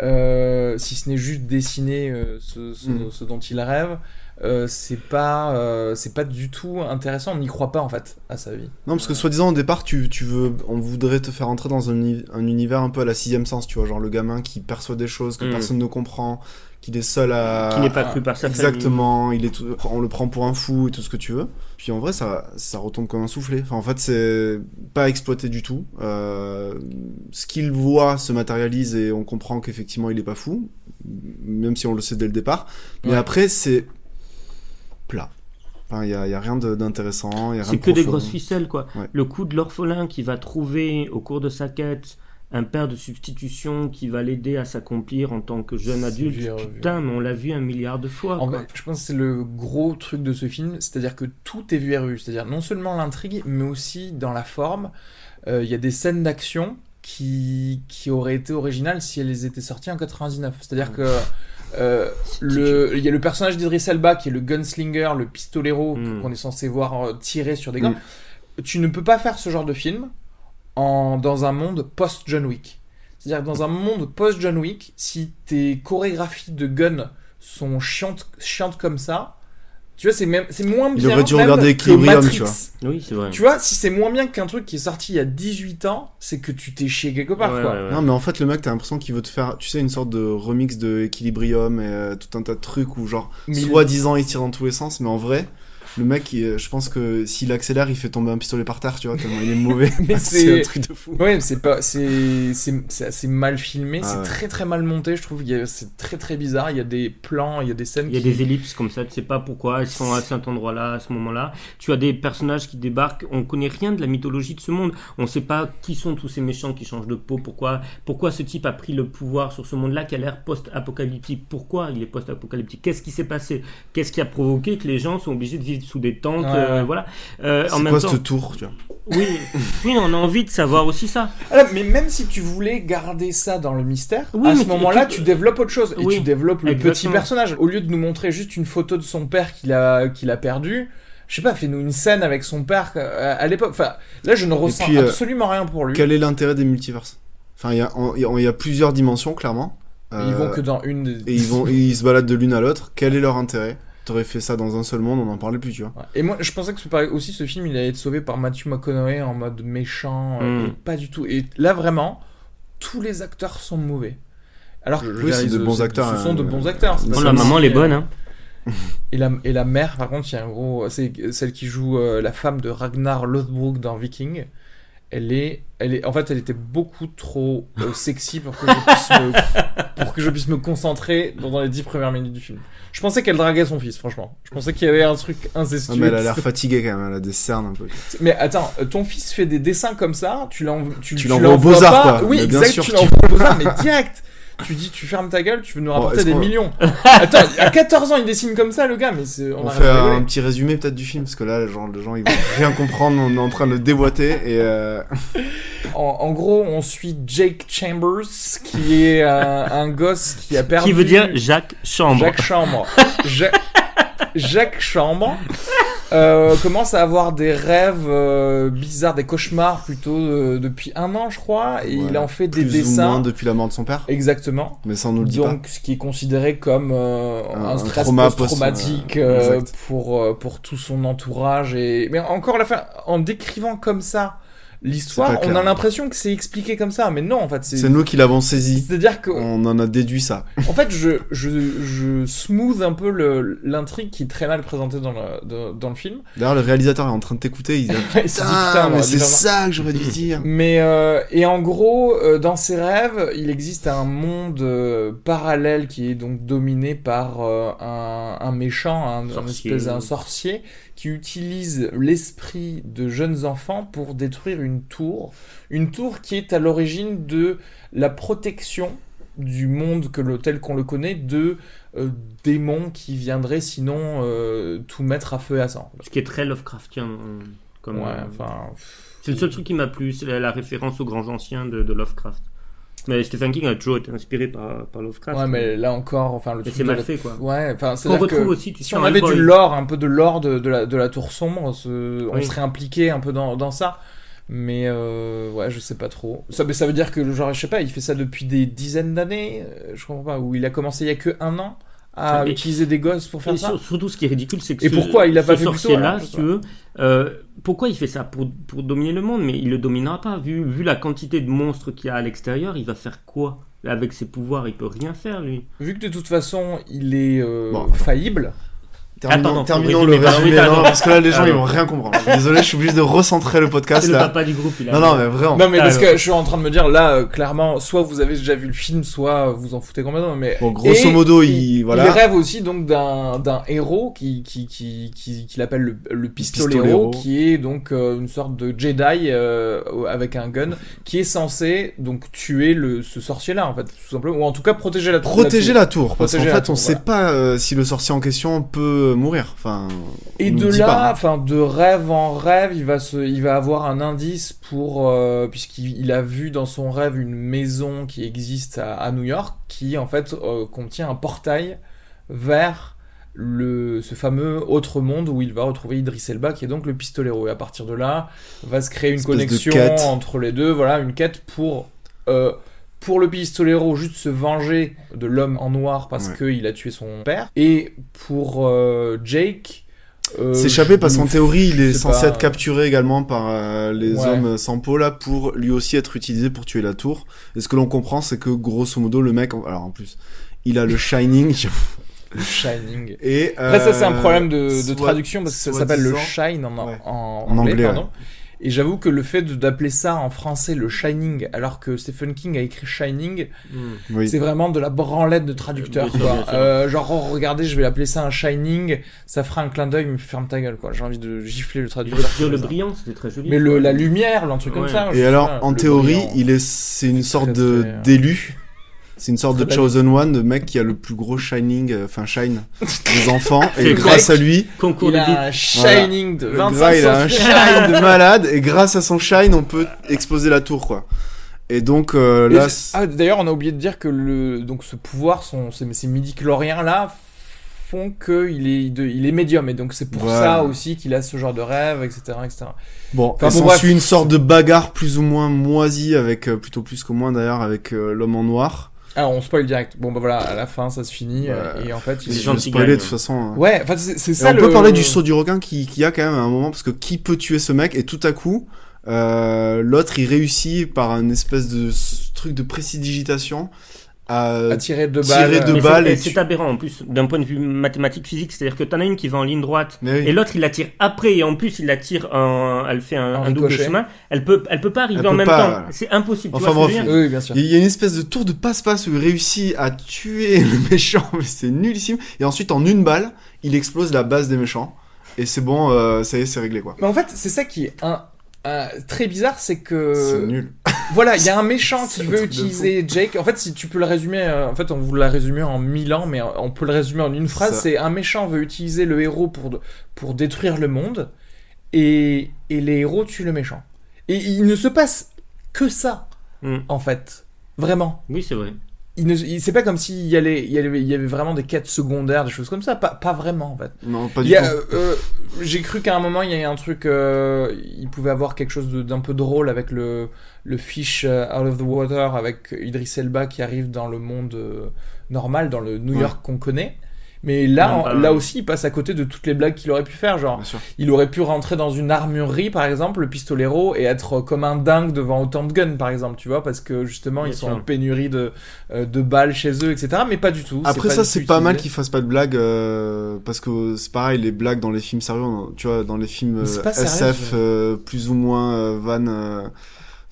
euh, si ce n'est juste dessiner euh, ce, ce- Mm. ce dont il rêve, euh, c'est pas euh, c'est pas du tout intéressant. On n'y croit pas en fait à sa vie. Non, parce que soi-disant au départ, tu, tu veux, on voudrait te faire entrer dans un, un univers un peu à la sixième sens, tu vois, genre le gamin qui perçoit des choses que Mm. personne ne comprend, qu'il est seul à. Qui n'est pas cru par sa Exactement, il est tout- on le prend pour un fou et tout ce que tu veux. Puis en vrai, ça, ça retombe comme un soufflé. Enfin, en fait, c'est pas exploité du tout. Euh, ce qu'il voit se matérialise et on comprend qu'effectivement il est pas fou, même si on le sait dès le départ. Mais Ouais. après, c'est plat. Enfin, il y a, a rien de- d'intéressant. C'est de que des grosses ficelles, quoi. Ouais. Le coup de l'orphelin qui va trouver au cours de sa quête un père de substitution qui va l'aider à s'accomplir en tant que jeune adulte. vu. Putain, mais on l'a vu un milliard de fois. En quoi. fait, je pense que c'est le gros truc de ce film, c'est-à-dire que tout est vu et revu. C'est-à-dire non seulement l'intrigue, mais aussi dans la forme. Euh, Il y a des scènes d'action qui, qui auraient été originales si elles étaient sorties en 99. C'est-à-dire que euh, le- il y a le personnage d'Idris Elba qui est le gunslinger, le pistolero Mm. qu'on est censé voir euh, tirer sur des gars. Mm. Tu ne peux pas faire ce genre de film en, dans un monde post-John Wick. C'est-à-dire que dans un monde post-John Wick, si tes chorégraphies de gun sont chiantes, chiantes comme ça, tu vois, c'est même, c'est moins Il bien aurait dû regarder Equilibrium, tu vois. Oui, c'est vrai. Tu vois, si c'est moins bien qu'un truc qui est sorti il y a 18 ans, c'est que tu t'es chié quelque part, Ouais, quoi. ouais, ouais. Non, mais en fait, le mec, t'as l'impression qu'il veut te faire, tu sais, une sorte de remix de Equilibrium et euh, tout un tas de trucs où, genre, il- soi-disant, il tire dans tous les sens, mais en vrai, le mec, il- je pense que s'il accélère, il fait tomber un pistolet par terre, tu vois, tellement il est mauvais. Mais c'est un truc de fou. Ouais, mais c'est pas, c'est, c'est, c'est assez mal filmé, Ah c'est ouais. très très mal monté, je trouve. C'est très très bizarre. Il y a des plans, il y a des scènes Il y a qui. des ellipses comme ça, tu sais pas pourquoi ils sont à cet endroit-là, à ce moment-là. Tu as des personnages qui débarquent, on connaît rien de la mythologie de ce monde. On sait pas qui sont tous ces méchants qui changent de peau, pourquoi, pourquoi ce type a pris le pouvoir sur ce monde-là qui a l'air post-apocalyptique. Pourquoi il est post-apocalyptique? Qu'est-ce qui s'est passé? Qu'est-ce qui a provoqué que les gens sont obligés de vivre sous des tentes, Ouais, euh, voilà. Euh, en C'est même quoi temps, ce tour, tu vois oui, oui, on a envie de savoir aussi ça. Mais même si tu voulais garder ça dans le mystère, Oui, à ce moment-là, tu- tu développes autre chose. Et tu développes le exactement. petit personnage. Au lieu de nous montrer juste une photo de son père qu'il a, qu'il a perdu, je sais pas, fais-nous une scène avec son père euh, à l'époque. Enfin, là, je ne ressens puis, euh, absolument rien pour lui. Quel est l'intérêt des multiverses? Enfin, il y, a- y y plusieurs dimensions, clairement. Ils vont Euh, que dans une. des- Et ils, vont, ils se baladent de l'une à l'autre. Quel est leur intérêt? T'aurais fait ça dans un seul monde, on n'en parlait plus, tu vois. Ouais. Et moi, je pensais que ce- aussi ce film, il allait être sauvé par Matthew McConaughey en mode méchant, euh, Mm. et pas du tout. Et là, vraiment, tous les acteurs sont mauvais. Alors, veux Oui, c'est ils- de bons acteurs, Ce sont de bons acteurs. Bon, la maman, elle est bonne, hein. Et la, et la mère, par contre, il y a un gros. C'est celle qui joue euh, la femme de Ragnar Lothbrok dans Viking. Elle est, elle est, en fait, elle était beaucoup trop euh, sexy pour que, je puisse me, pour que je puisse me concentrer dans, dans les dix premières minutes du film. Je pensais qu'elle draguait son fils, franchement. Je pensais qu'il y avait un truc Ah, incestueux. mais elle a l'air fatiguée quand même, elle a des cernes un peu. Mais attends, euh, ton fils fait des dessins comme ça, tu l'envoies, tu, Tu tu aux Beaux-Arts. Oui, Mais bien exact, sûr, tu- l'envoies aux Beaux-Arts, mais direct. Tu dis, tu fermes ta gueule, tu veux nous rapporter des millions. Attends, à 14 ans, il dessine comme ça, le gars, mais c'est, on, On fait un petit résumé peut-être du film, parce que là, genre, les gens ils vont rien comprendre, on est en train de le déboîter, et euh, En, en gros, on suit Jake Chambers, qui est un, un gosse qui a perdu. Qui veut dire Jacques Chambre. Jacques Chambre. Ja- Jacques Chambre euh, commence à avoir des rêves euh, bizarres, des cauchemars plutôt euh, depuis un an, je crois, et il en fait des plus ou dessins. moins depuis la mort de son père, Exactement. mais ça on nous le dit pas. Donc, ce qui est considéré comme euh, Un- un, stress trauma post-traumatique post- pour, euh, pour tout son entourage. Et... Mais encore à la fin, en décrivant comme ça l'histoire, on a l'impression que c'est expliqué comme ça. Mais non, en fait, c'est. C'est nous qui l'avons saisi, C'est-à-dire que, on en a déduit ça. en fait, je, je, je smooth un peu le- l'intrigue qui est très mal présentée dans le, dans, dans le film. D'ailleurs, le réalisateur est en train de t'écouter, il dit Il se dit, Putain, mais c'est ça. que j'aurais dû dire. Mais euh, et en gros, euh, dans ses rêves, il existe un monde euh, parallèle qui est donc dominé par euh, un, un méchant, un, un espèce d'un sorcier qui utilise l'esprit de jeunes enfants pour détruire une tour, une tour qui est à l'origine de la protection du monde que le, tel qu'on le connaît de euh, démons qui viendraient sinon euh, tout mettre à feu et à sang. Ce qui est très Lovecraftien. euh, Comme, Ouais, enfin. C'est le seul truc qui m'a plu, c'est la, la référence aux grands anciens de, de Lovecraft. Mais Stephen King a toujours été inspiré par, par Lovecraft. Ouais, mais là encore, enfin le c'est mal fait, quoi. Ouais, enfin, c'est Qu'on retrouve aussi, tu si on avait du lore, un peu de lore de, de la, de la tour sombre, ce- on serait impliqué un peu dans, dans ça. Mais euh, ouais, je sais pas trop. Ça, mais ça veut dire que, genre, je sais pas, il fait ça depuis des dizaines d'années, euh, je comprends pas, ou il a commencé il y a que un an? À Mais- utiliser des gosses pour faire Et ça. sur- surtout, ce qui est ridicule, c'est que Et ce- pourquoi il a pas ce fait sorcier-là, alors, je si tu veux, euh, pourquoi il fait ça pour, pour dominer le monde? Mais il le dominera pas. Vu, vu la quantité de monstres qu'il y a à l'extérieur, il va faire quoi? Avec ses pouvoirs, il peut rien faire, lui. Vu que de toute façon, il est euh, Bon, faillible. Terminons, Attends, non, terminons le résumé, Ah non, parce que là, les gens, ils Pardon. vont rien comprendre. Je suis Désolé, je suis obligé de recentrer le podcast, C'est le là. papa du groupe, il a Non, non, mais vraiment. Non, mais parce Alors. que je suis en train de me dire, là, euh, clairement, soit vous avez déjà vu le film, soit vous en foutez complètement. Mais Bon, grosso Et modo, il, voilà. Il rêve aussi donc d'un d'un héros qui qui qui qui, qui l'appelle le, le pistolero, Pistolero. qui est donc euh, une sorte de Jedi euh, avec un gun qui est censé donc tuer le ce sorcier là en fait tout simplement ou en tout cas protéger la Protéger la tour, parce qu'en Protéger la fait, on tour, sait voilà. pas euh, si le sorcier en question peut mourir. Enfin, Et de là, pas, hein. enfin de rêve en rêve, il va se, il va avoir un indice pour euh, puisqu'il il a vu dans son rêve une maison qui existe à, à New York, qui en fait euh, contient un portail vers le ce fameux autre monde où il va retrouver Idris Elba, qui est donc le pistolero. Et à partir de là, va se créer une connexion entre les deux. Voilà, une quête pour euh, pour le pistolero, juste se venger de l'homme en noir parce Ouais. qu'il a tué son père. Et pour euh, Jake, euh, s'échapper parce qu'en théorie, il est censé pas. être capturé également par euh, les Ouais. hommes sans peau là pour lui aussi être utilisé pour tuer la tour. Et ce que l'on comprend, c'est que grosso modo, le mec, alors en plus, il a le Shining. Le Shining. et Après, ça, c'est un euh, problème de, de soit- traduction parce que ça s'appelle le Shine en, Ouais. en, En anglais. anglais, pardon. Et j'avoue que le fait d'appeler ça en français le Shining, alors que Stephen King a écrit Shining, Hmm. Oui. c'est vraiment de la branlette de traducteur. Sûr, quoi. Euh, genre, oh, regardez, je vais l'appeler ça un Shining, ça fera un clin d'œil, mais ferme ta gueule, quoi. J'ai envie de gifler le traducteur. Dire le brillant, c'était très joli. Mais le, la lumière, un truc comme ça. Et alors, en le théorie, brillant. il est, c'est une sorte de très, euh, d'élu. C'est une sorte de chosen one, le mec qui a le plus gros shining, euh, enfin shine des enfants. Et le grâce à lui, Concours Il de a un shining de le 25 gars, il a un shine de malade. Et grâce à son shine, on peut exploser la tour, quoi. Et donc euh, là, ah, d'ailleurs, on a oublié de dire que le, donc ce pouvoir, son, ces, ces midi-chloriens là, font qu'il est, de- il est médium. Et donc c'est pour Voilà. ça aussi qu'il a ce genre de rêve, etc. etc. bon, Enfin, et bon, s'ensuit bref. une sorte de bagarre plus ou moins moisie avec euh, plutôt plus que moins d'ailleurs avec euh, l'homme en noir. Alors on spoil direct. Bon bah voilà, à la fin ça se finit. Ouais. euh, et en fait, il Les Je gens spoiler de toute façon. hein. Ouais, enfin c'est c'est Et ça on le. peut parler du saut du requin qui, qui a quand même à un moment parce que qui peut tuer ce mec? Et tout à coup euh, l'autre il réussit par un espèce de truc de précidigitation à à tirer deux tirer balles. deux Mais balles c'est- et tu- c'est aberrant en plus d'un point de vue mathématique physique, c'est-à-dire que t'en as une qui va en ligne droite oui. et l'autre il la tire après et en plus il la tire en, elle fait un, En un double chemin. Elle peut, elle peut pas arriver Elle en même pas, temps. voilà. C'est impossible. tu Enfin, vois ce que je bref. veux dire Oui, bien sûr. Il y a une espèce de tour de passe-passe où il réussit à tuer le méchant, mais c'est nullissime. Et ensuite, en une balle, il explose la base des méchants. Et c'est bon, euh, ça y est, c'est réglé quoi. Mais en fait, c'est ça qui est un, un- très bizarre, c'est que C'est nul. voilà, il y a un méchant qui veut utiliser Jake. En fait, si tu peux le résumer, euh, en fait, on vous l'a résumé en mille ans, mais on peut le résumer en une phrase. C'est un méchant veut utiliser le héros pour pour détruire le monde, et et les héros tuent le méchant. Et il ne se passe que ça, Hmm. en fait, vraiment. Oui, c'est vrai. C'est pas comme s'il y, allait- il y avait, il y avait vraiment des quêtes secondaires, des choses comme ça. Pas, pas vraiment, en fait. Non, pas du tout. euh, J'ai cru qu'à un moment, il y a un truc. euh, il pouvait avoir quelque chose d'un peu drôle avec le, le fish euh, out of the water, avec Idris Elba qui arrive dans le monde euh, normal, dans le New Ouais. York qu'on connaît. Mais là, Non, là aussi, il passe à côté de toutes les blagues qu'il aurait pu faire. Genre, Bien sûr. il aurait pu rentrer dans une armurerie, par exemple, le pistolero, et être comme un dingue devant autant de guns, par exemple, tu vois, parce que justement, Bien ils sont en pénurie de, euh, de balles chez eux, etc. Mais pas du tout. Après ça, c'est pas mal qu'ils fassent pas de blagues euh, parce que c'est pareil, les blagues dans les films sérieux, tu vois, dans les films euh, sérieux, SF ça. euh, plus ou moins euh, van euh,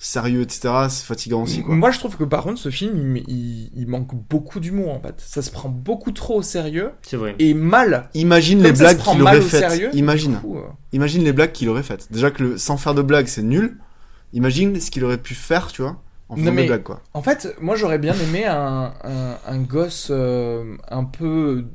sérieux, etc. C'est fatigant aussi quoi. Moi, je trouve que par contre, ce film, il, il- il manque beaucoup d'humour en fait. Ça se prend beaucoup trop au sérieux C'est vrai. et mal. Imagine Comme les blagues qu'il aurait au faites. Imagine, coup, euh, imagine les blagues qu'il aurait faites. Déjà que le, sans faire de blagues, c'est nul. Imagine ce qu'il aurait pu faire, tu vois, en faisant des blagues quoi. En fait, moi, j'aurais bien aimé un, un, un gosse euh, un peu.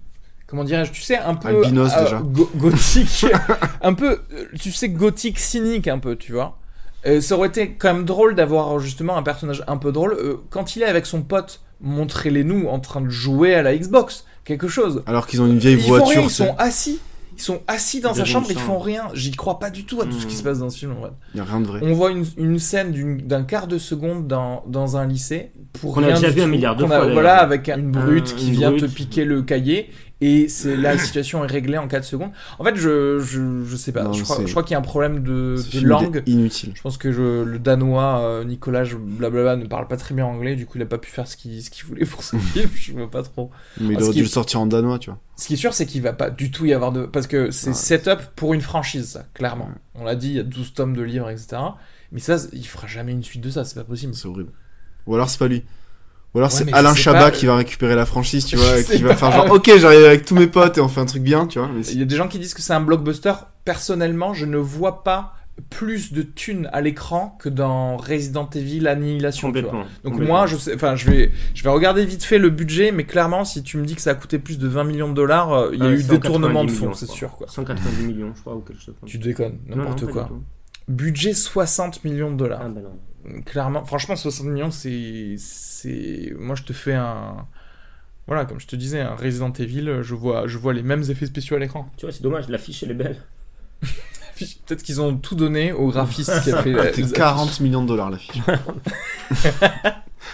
Comment dirais-je Tu sais, un peu. Albinos, déjà. go- gothique. un peu. euh, Tu sais, gothique cynique un peu, tu vois. Euh, ça aurait été quand même drôle d'avoir justement un personnage un peu drôle. Euh, quand il est avec son pote, montrez-les-nous en train de jouer à la Xbox. Quelque chose. Alors qu'ils ont une vieille Ils font voiture. rien, ils sont assis. Ils sont assis dans sa chambre, ils font rien. J'y crois pas du tout à tout ce qui Hmm. se passe dans ce film. en vrai. Y a rien de vrai. On voit une, une scène d'un quart de seconde dans, dans un lycée pour Qu'on a déjà vu un milliard de a- fois. Voilà, avec une brute Un- qui une vient te piquer le cahier et c'est la situation est réglée en 4 secondes. En fait, je je, je sais pas. Non, je, crois, c'est- je crois qu'il y a un problème de, langue. inutile. Je pense que je- le danois euh, Nicolas blablabla ne parle pas très bien anglais, du coup il a pas pu faire ce qu'il ce qu'il voulait pour ce film. Je veux pas trop. Mais il aurait dû le sortir en danois, tu vois. Ce qui est sûr, c'est qu'il va pas du tout y avoir de. Parce que c'est Ouais. setup pour une franchise, ça, clairement. On l'a dit, il y a 12 tomes de livres, etc. Mais ça, il fera jamais une suite de ça, c'est pas possible. C'est horrible. Ou alors c'est pas lui. Ou alors Ouais, c'est Alain Chabat pas, qui euh, va récupérer la franchise, tu vois, et qui va pas. faire genre, ok, j'arrive avec tous mes potes et on fait un truc bien, tu vois. Mais Il y a des gens qui disent que c'est un blockbuster. Personnellement, je ne vois pas plus de thunes à l'écran que dans Resident Evil Annihilation. tu vois. Complètement. Donc moi, je sais, enfin, je vais, je vais regarder vite fait le budget, mais clairement, si tu me dis que ça a coûté plus de 20 millions de dollars, euh, il y a Euh, eu 190 détournement de fonds, c'est sûr, quoi. 190 millions, je crois, ou quelque chose comme ça. Tu déconnes, n'importe quoi. Budget 60 millions de dollars. Ah bah non. Clairement, franchement, 60 millions, c'est. c'est... Moi, je te fais un. Voilà, comme je te disais, un Resident Evil, je vois, je vois les mêmes effets spéciaux à l'écran. Tu vois, c'est dommage, l'affiche elle est belle. Peut-être qu'ils ont tout donné au graphiste qui a fait la- c'est les 40 millions de dollars l'affiche.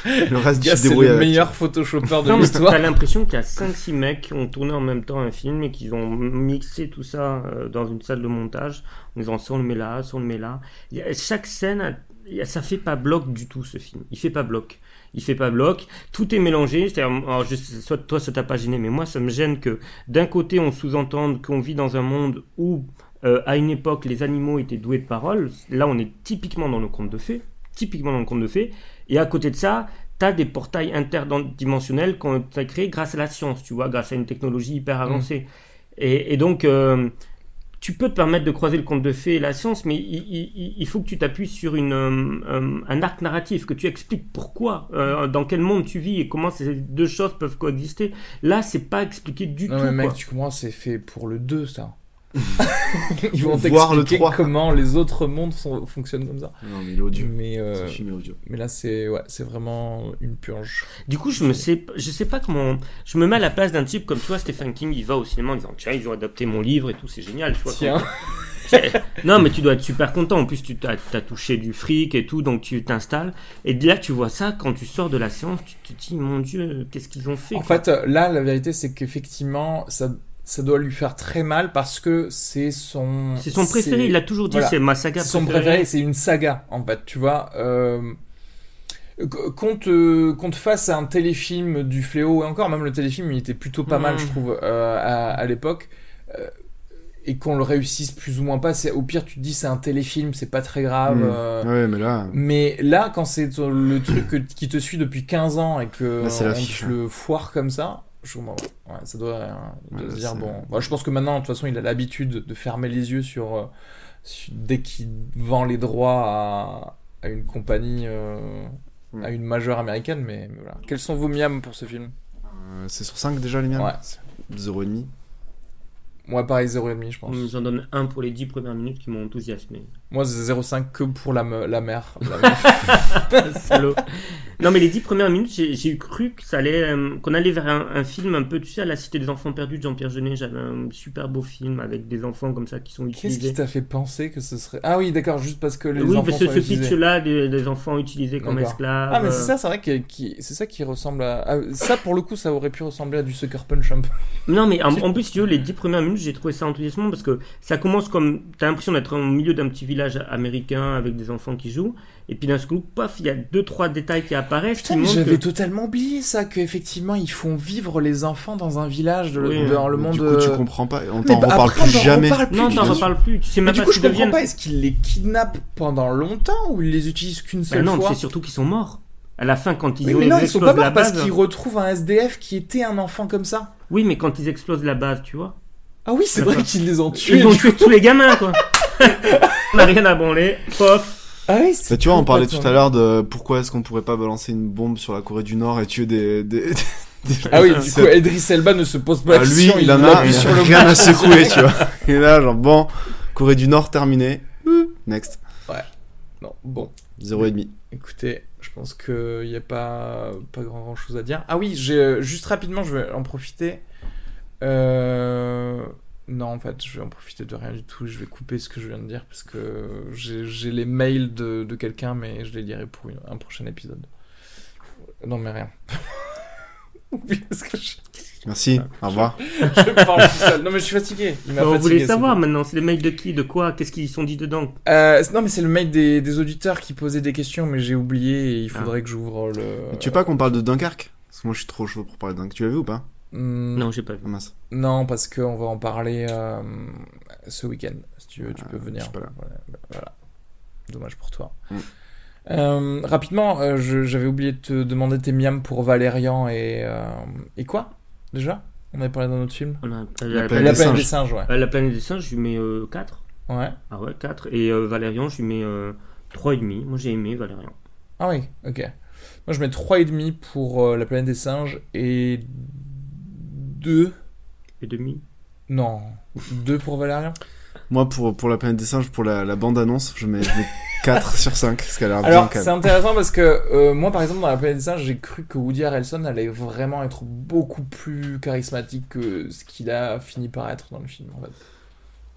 le reste, c'est le avec. meilleur photoshopper de Non, mais l'histoire. t'as l'impression qu'il y a 5-6 mecs qui ont tourné en même temps un film et qu'ils ont mixé tout ça euh, dans une salle de montage en disant ça on le met là, ça on le met là. A- chaque scène, ça fait pas bloc du tout ce film. Il fait pas bloc. Il fait pas bloc. Tout est mélangé. C'est-à-dire, alors, je sais- soit toi ça t'a pas gêné, mais moi ça me gêne que d'un côté on sous-entende qu'on vit dans un monde où euh, à une époque les animaux étaient doués de parole. Là on est typiquement dans le conte de fées. Typiquement dans le conte de fées. Et à côté de ça, tu as des portails interdimensionnels qu'on a créés grâce à la science, tu vois, grâce à une technologie hyper avancée. Et, et donc, euh, tu peux te permettre de croiser le conte de fées et la science, mais il, il- il faut que tu t'appuies sur une, euh, euh, un arc narratif, que tu expliques pourquoi, euh, dans quel monde tu vis et comment ces deux choses peuvent coexister. Là, c'est pas expliqué du Non, tout. mais mec, quoi. tu comprends, c'est fait pour le 2, ça. Ils vont Voir le t'expliquer 3. comment les autres mondes sont- fonctionnent comme ça. Non, mais odieux. Mais, euh, est odieux. mais là, c'est ouais, c'est vraiment une purge. Du coup, je me sais, je sais pas comment. Je me mets à la place d'un type comme toi, Stephen King. Il va au cinéma en disant Tiens, ils ont adapté mon livre et tout, c'est génial. Tu vois, Tiens. non, mais tu dois être super content. En plus, tu t'as as touché du fric et tout, donc tu t'installes. Et là, tu vois ça, quand tu sors de la séance, tu te dis Mon Dieu, qu'est-ce qu'ils ont fait En quoi. fait, euh, là, la vérité, c'est qu'effectivement, ça, ça doit lui faire très mal parce que c'est son. c'est son préféré. Il a toujours dit voilà. C'est ma saga C'est son préférée. préféré, c'est une saga, en fait, tu vois. Euh, qu- Qu'on te, fasse un téléfilm du fléau, et encore, même le téléfilm, il était plutôt pas mal, je trouve, euh, à, à l'époque. euh, et qu'on le réussisse plus ou moins pas, c'est au pire tu te dis c'est un téléfilm, c'est pas très grave. Mm. euh, Ouais, mais là, Mais là, quand c'est le truc que- qui te suit depuis 15 ans et que Là, on te hein. le foire comme ça, je comprends pas. Ouais, ça doit euh, Ouais, se dire bon. Moi, je pense que maintenant, de toute façon, il a l'habitude de fermer les yeux sur, euh, sur- dès qu'il vend les droits à, à une compagnie, euh, Mm. à une majeure américaine. Mais, mais voilà. Quels sont vos miams pour ce film? Euh, c'est sur 5 déjà les miens Ouais. 0,5. Moi, pareil, 0,5 je pense. J'en donne un pour les 10 premières minutes qui m'ont enthousiasmé. Moi, c'est 0,5 que pour la, me- la mère. La. Salaud. Non, mais les 10 premières minutes, j'ai eu cru que ça allait, euh, qu'on allait vers un, un film un peu, tu sais, à la Cité des Enfants Perdus de Jean-Pierre Jeunet. J'avais un super beau film avec des enfants comme ça qui sont Qu'est-ce utilisés. qui t'a fait penser que ce serait. Ah oui, d'accord, juste parce que les oui, enfants parce que sont ce utilisés. pitch-là des, des enfants utilisés comme esclaves. Ah mais euh, c'est ça, c'est vrai que qui- c'est ça qui ressemble à... ah, ça pour le coup ça aurait pu ressembler à du Sucker Punch un peu. Non, mais en, en plus, tu veux, les 10 premières minutes, j'ai trouvé ça enthousiasmant parce que ça commence comme. T'as l'impression d'être au milieu d'un petit village américain avec des enfants qui jouent. Et puis d'un seul coup, paf, il y a deux trois détails qui apparaissent Putain qui mais j'avais que- totalement oublié ça, qu'effectivement ils font vivre les enfants dans un village de, Oui, dans le monde... Du coup, tu comprends pas. On t'en bah, reparle après, plus on jamais. reparle plus Non, t'en reparles plus. Tu sais Mais même du pas coup ce je comprends deviennent. pas, est-ce qu'ils les kidnappent pendant longtemps ou ils les utilisent qu'une Bah seule non, fois c'est surtout qu'ils sont morts. À la fin, quand ils, Oui, ont- mais non, ils sont pas explosent la morts parce qu'ils retrouvent un SDF qui était un enfant comme ça. Oui, mais quand ils explosent la base, tu vois. Ah oui, c'est vrai qu'ils les ont tués. Ils ont tué tous les gamins, quoi. On n'a rien à branler. Pof. Ah oui, c'est Bah, tu vois, on parlait tout à l'heure de pourquoi est-ce qu'on pourrait pas balancer une bombe sur la Corée du Nord et tuer des. des, des- Ah oui, du coup, Edris Elba ne se pose pas Ah, la lui, question, il en a appuie sur le rien à secouer, tu vois. Et là, genre, bon, Corée du Nord terminé. Next. Non, bon. 0,5. Écoutez, je pense qu'il n'y a pas, pas grand chose à dire. Ah oui, euh, juste rapidement, je vais en profiter. Euh, Non, en fait, je vais en profiter de rien du tout. Je vais couper ce que je viens de dire parce que j'ai les mails de, de quelqu'un, mais je les lirai pour une- un prochain épisode. Non, mais rien. Oublie ce que je, Merci, au revoir. je parle tout seul. Non, mais je suis fatigué. Il m'a fatigué, voulait savoir tout. maintenant, c'est les mails de qui, de quoi, qu'est-ce qu'ils sont dit dedans. Euh, non, mais c'est le mail des, des auditeurs qui posaient des questions, mais j'ai oublié et il Ah. faudrait que j'ouvre le. Tu veux pas qu'on parle de Dunkerque? Parce que moi, je suis trop chaud pour parler de Dunkerque. Tu l'as vu ou pas? Hmm, Non, j'ai pas vu. Ah, mince. Non, parce qu'on va en parler euh, ce week-end. Si tu veux, tu Ah, peux venir. je suis pas là. Voilà, bah, voilà. Dommage pour toi. Mm. Euh, rapidement, euh, j'avais oublié de te demander tes miams pour Valérian et, euh, et quoi Déjà? On avait parlé d'un autre film On a- La la, planète La des planète singes. des singes, ouais. La planète des singes, je lui mets euh, 4. Ouais. Ah ouais, 4. Et euh, Valérian, je lui mets euh, 3,5. Moi, j'ai aimé Valérian. Ah oui, ok. Moi, je mets 3,5 pour euh, La planète des singes et 2. Et demi. Non, 2 pour Valérian Moi, pour, pour la planète des singes, pour la, la bande-annonce, je mets, je mets 4 sur 5. Parce qu'elle a l'air bien Alors, calme. c'est intéressant parce que euh, moi, par exemple, dans La planète des singes, j'ai cru que Woody Harrelson allait vraiment être beaucoup plus charismatique que ce qu'il a fini par être dans le film, en fait.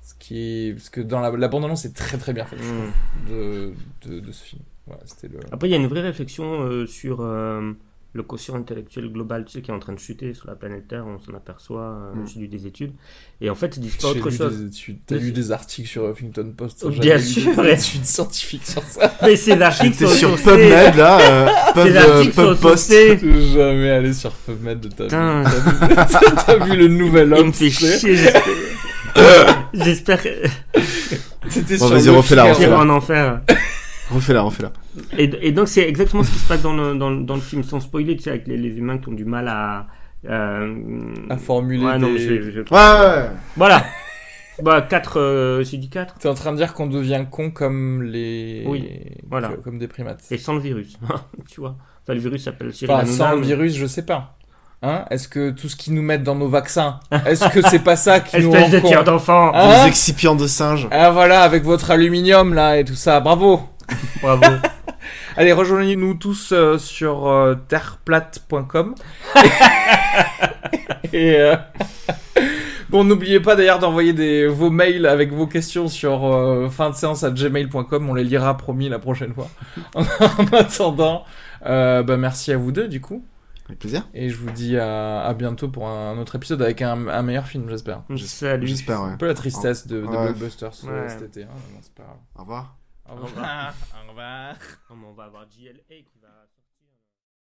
Ce qui est... Parce que dans la, la bande-annonce, c'est très très bien fait, je Mm. trouve, de, de, de ce film. Voilà, c'était le... Après, il y a une vraie réflexion euh, sur euh, le quotient intellectuel global, tu sais, qui est en train de chuter sur la planète Terre. On s'en aperçoit. euh, Mm. J'ai lu des études. Et en fait, ils disent pas autre lu chose. T'as lu des articles sur Huffington Post bien sûr, des études scientifiques sur ça. Mais ces articles sont sur. PubMed, là. Euh, Pub, euh, Pub Post. jamais allé sur PubMed de ta vie. T'as vu, le nouvel Il homme me fait tu sais chier, j'espère. J'espère que C'était Bon, sur Figaro. j'irai refais-la. en enfer. Refais-la, refais-la. Et, et donc, c'est exactement ce qui se passe dans le, dans, le- dans le film, sans spoiler, tu sais, avec les, les humains qui ont du mal à. euh, À formuler Ouais, non, mais je je Ouais, ouais, ouais. Voilà. Bah, 4, j'ai dit 4. T'es en train de dire qu'on devient con comme les. Oui, voilà. Comme des primates. Et sans le virus, tu vois. Enfin, le virus s'appelle Cyril Enfin, sans le mais- virus, je sais pas. Hein? Est-ce que tout ce qu'ils nous mettent dans nos vaccins, est-ce que c'est pas ça qui nous Espèce rend de d'enfant. Hein? Les excipients de singes. Ah voilà, avec votre aluminium là et tout ça, bravo Bravo. Allez, rejoignez-nous tous euh, sur euh, terreplate.com. et euh, bon, n'oubliez pas d'ailleurs d'envoyer des, vos mails avec vos questions sur euh, fin de séance à gmail.com. On les lira promis la prochaine fois. en attendant, euh, bah, merci à vous deux du coup. Avec plaisir. Et je vous dis à, à bientôt pour un autre épisode avec un, un meilleur film, j'espère. J'espère, ouais. Un peu la tristesse de, de Ouais. Blockbuster ce- Ouais. cet été. Hein, pas. Au revoir. Au revoir. Au revoir. On va avoir JLA va.